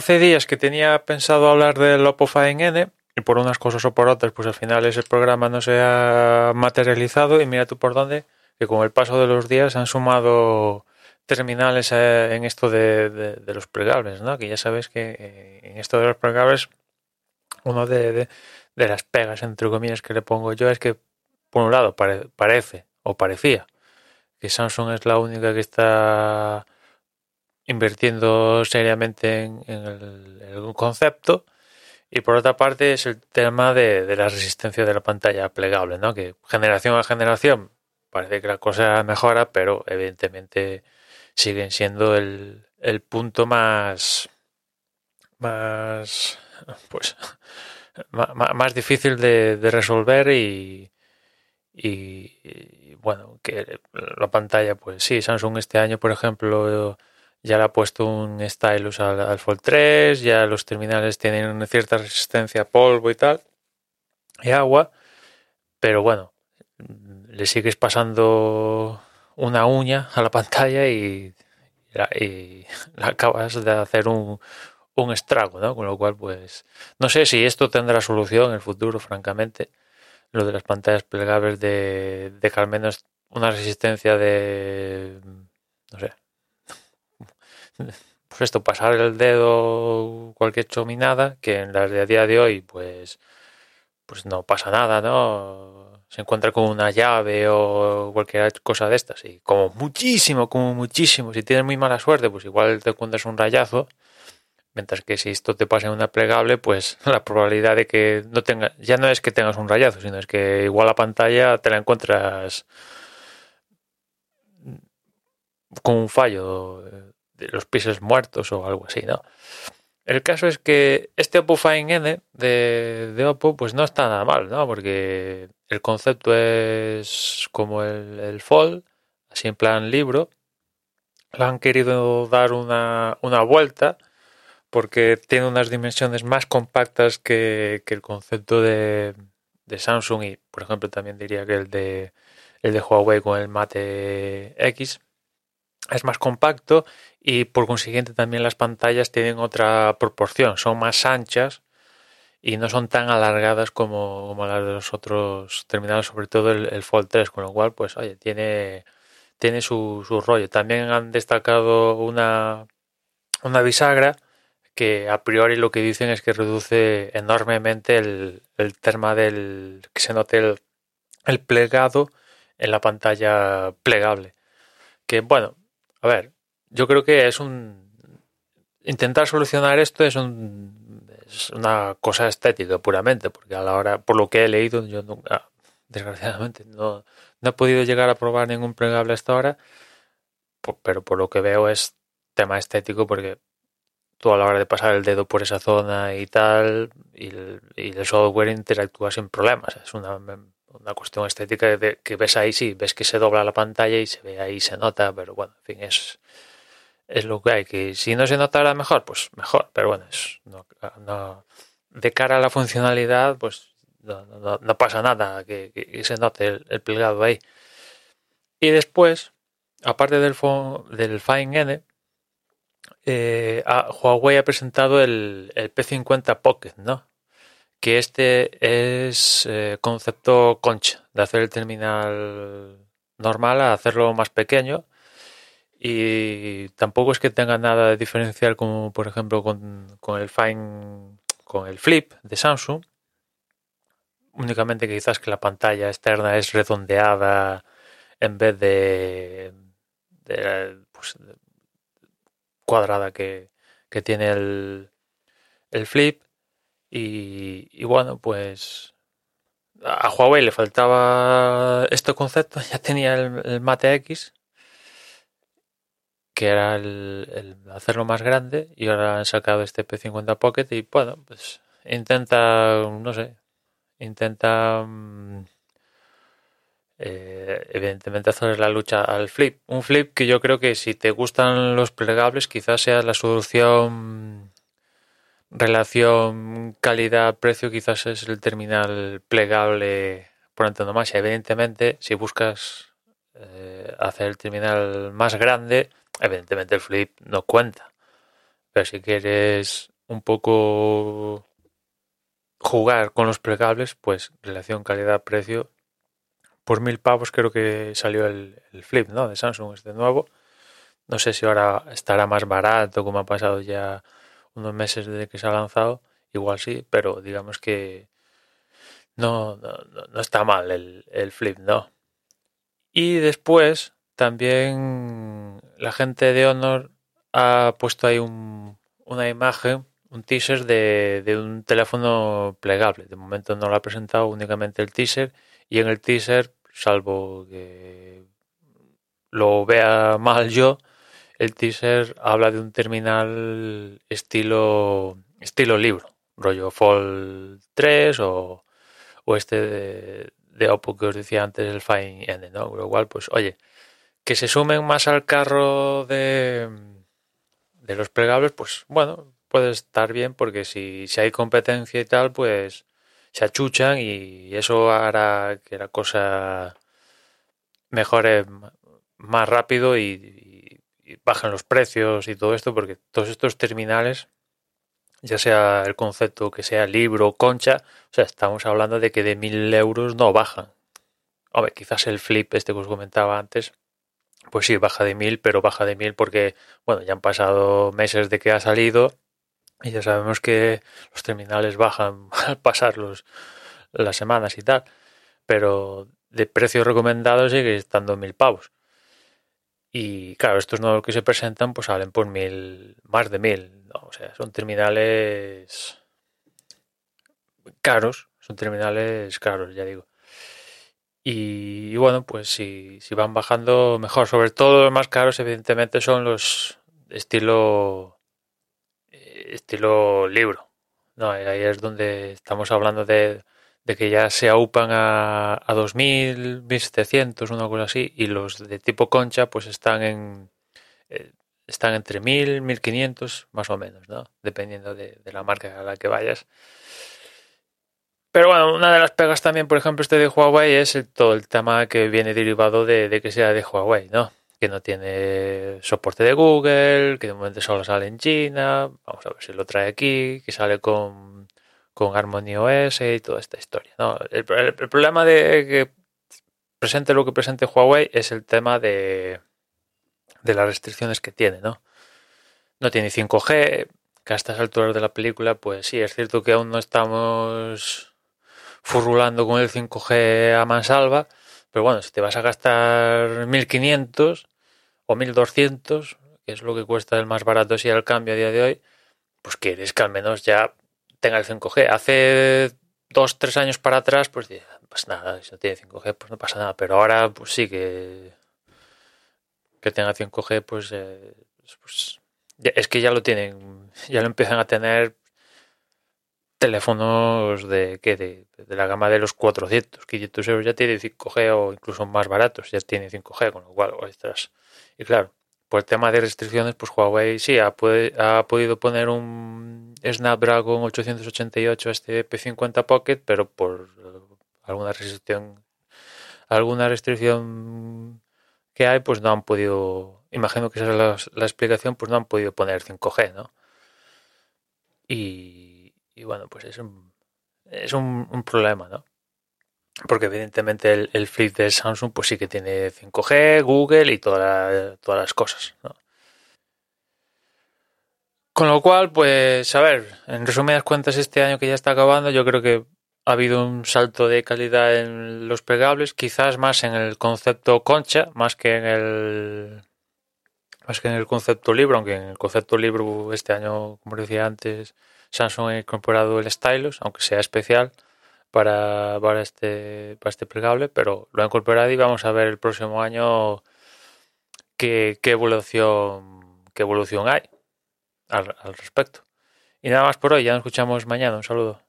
hace días que tenía pensado hablar del Oppo N y por unas cosas o por otras, pues al final ese programa no se ha materializado y mira tú por dónde, que con el paso de los días han sumado terminales eh, en esto de, los plegables, ¿no? Que ya sabes que eh, en esto de los plegables, uno de, las pegas, entre comillas, que le pongo yo es que, por un lado, parece o parecía que Samsung es la única que está invirtiendo seriamente en, el, concepto y por otra parte es el tema de, la resistencia de la pantalla plegable, ¿no? Que generación a generación parece que la cosa mejora, pero evidentemente siguen siendo el, el punto más más pues más, difícil de, resolver y, bueno que la pantalla pues sí Samsung este año por ejemplo ya le ha puesto un stylus al, al Fold 3, ya los terminales tienen una cierta resistencia a polvo y tal, y agua, pero bueno, le sigues pasando una uña a la pantalla y, y, acabas de hacer un, un estrago, ¿no? Con lo cual, pues, no sé si esto tendrá solución en el futuro, francamente, lo de las pantallas plegables de, de que al menos una resistencia de, no sé, pues esto, pasar el dedo cualquier chominada, que en las de a día de hoy, pues, pues no pasa nada, ¿no? Se encuentra con una llave o cualquier cosa de estas, y como muchísimo, como muchísimo, si tienes muy mala suerte, pues igual te encuentras un rayazo, mientras que si esto te pasa en una plegable, pues la probabilidad de que no tenga, ya no es que tengas un rayazo, sino es que igual la pantalla te la encuentras con un fallo los pisos muertos o algo así, ¿no? El caso es que este Oppo Find N de, de, Oppo pues no está nada mal, ¿no? Porque el concepto es como el, el Fold, así en plan libro. Le han querido dar una, una vuelta porque tiene unas dimensiones más compactas que, que el concepto de, de, Samsung y, por ejemplo, también diría que el de, el de Huawei con el Mate X es más compacto y por consiguiente también las pantallas tienen otra proporción, son más anchas y no son tan alargadas como, las de los otros terminales, sobre todo el, Fold 3, con lo cual, pues, oye, tiene, tiene su, su rollo. También han destacado una, una bisagra que a priori lo que dicen es que reduce enormemente el, el tema del que se note el, el plegado en la pantalla plegable. Que bueno, a ver, yo creo que es un intentar solucionar esto es un es una cosa estética puramente porque a la hora por lo que he leído yo nunca desgraciadamente no, no he podido llegar a probar ningún plegable hasta ahora pero por lo que veo es tema estético porque tú a la hora de pasar el dedo por esa zona y tal y el, y el software interactúa sin problemas es una, una cuestión estética que ves ahí sí ves que se dobla la pantalla y se ve ahí se nota pero bueno en fin es es lo que hay. Que si no se notara mejor, pues mejor. Pero bueno, no, de cara a la funcionalidad, pues no, pasa nada que, se note el, plegado ahí. Y después, aparte del, del Fine N, eh, Huawei ha presentado el, el, P50 Pocket, ¿no? Que este es eh, concepto concha, de hacer el terminal normal a hacerlo más pequeño. Y tampoco es que tenga nada de diferencial como por ejemplo con, el Fine con el Flip de Samsung. Únicamente que quizás que la pantalla externa es redondeada en vez de, pues, cuadrada que, tiene el, el Flip y, bueno pues a Huawei le faltaba este concepto ya tenía el Mate X que era el, hacerlo más grande y ahora han sacado este P50 Pocket y bueno, pues intenta, no sé, intenta mm, eh, evidentemente hacer la lucha al flip. Un flip que yo creo que si te gustan los plegables quizás sea la solución relación calidad-precio quizás es el terminal plegable por antonomasia. Evidentemente, si buscas eh, hacer el terminal más grande, Evidentemente el flip no cuenta. Pero si quieres un poco jugar con los plegables, pues relación calidad-precio, por mil pavos creo que salió el, Flip, ¿no? De Samsung, este nuevo. No sé si ahora estará más barato, como ha pasado ya unos meses desde que se ha lanzado. Igual sí, pero digamos que no, no, está mal el, el Flip, ¿no? Y después también la gente de Honor ha puesto ahí un, una imagen, un teaser de, de, un teléfono plegable. De momento no lo ha presentado únicamente el teaser y en el teaser, salvo que lo vea mal yo, el teaser habla de un terminal estilo estilo libro, rollo Fold 3 o, o este de, Oppo que os decía antes, el Fine N, ¿no? Lo cual, pues, oye, que se sumen más al carro de, de los plegables, pues, bueno, puede estar bien porque si, si hay competencia y tal, pues se achuchan y eso hará que la cosa mejore más rápido y, y bajen los precios y todo esto, porque todos estos terminales ya sea el concepto que sea libro o concha, o sea, estamos hablando de que de mil euros no bajan. Hombre, quizás el flip este que os comentaba antes, pues sí, baja de mil, pero baja de mil porque, bueno, ya han pasado meses de que ha salido y ya sabemos que los terminales bajan al pasar los, las semanas y tal, pero de precio recomendado sigue estando mil pavos. Y claro, estos nuevos que se presentan pues salen por mil, más de mil, o sea, son terminales caros, son terminales caros, ya digo. Y, bueno, pues si, si, van bajando mejor, sobre todo los más caros evidentemente son los estilo eh, estilo libro. No, ahí es donde estamos hablando de, de que ya se aupan a, a 2000, 1700, una cosa así, y los de tipo concha pues están en eh, están entre 1000, 1500 más o menos, ¿no? Dependiendo de, la marca a la que vayas. Pero bueno, una de las pegas también, por ejemplo, este de Huawei es todo el tema que viene derivado de, que sea de Huawei, ¿no? Que no tiene soporte de Google, que de momento solo sale en China. Vamos a ver si lo trae aquí, que sale con, con Harmony OS y toda esta historia, ¿no? el problema de que presente lo que presente Huawei es el tema de, de las restricciones que tiene, ¿no? No tiene 5G, que a estas alturas de la película, pues sí, es cierto que aún no estamos furrulando con el 5G a mansalva, pero bueno, si te vas a gastar 1500 o 1200, que es lo que cuesta el más barato si al cambio a día de hoy, pues quieres que al menos ya tenga el 5G. Hace dos, tres años para atrás, pues, pues nada, si no tiene 5G, pues no pasa nada, pero ahora pues sí que que tenga 5G, pues, eh, pues es que ya lo tienen, ya lo empiezan a tener teléfonos de que de, la gama de los 400, 500 euros ya tiene 5G o incluso más baratos, ya tiene 5G, con lo cual, ostras. Y claro, por tema de restricciones, pues Huawei sí ha, ha podido poner un Snapdragon 888 a este P50 Pocket, pero por alguna restricción alguna restricción que hay, pues no han podido, imagino que esa es la, explicación, pues no han podido poner 5G, ¿no? Y, bueno, pues es un, es un, problema, ¿no? Porque evidentemente el, el, Flip de Samsung pues sí que tiene 5G, Google y todas las cosas, ¿no? Con lo cual, pues, a ver, en resumidas cuentas, este año que ya está acabando, yo creo que ha habido un salto de calidad en los plegables, quizás más en el concepto concha, más que en el más que en el concepto libro, aunque en el concepto libro este año, como decía antes, Samsung ha incorporado el stylus, aunque sea especial para, para este para este plegable, pero lo ha incorporado y vamos a ver el próximo año qué, qué evolución qué evolución hay al, al respecto. Y nada más por hoy, ya nos escuchamos mañana. Un saludo.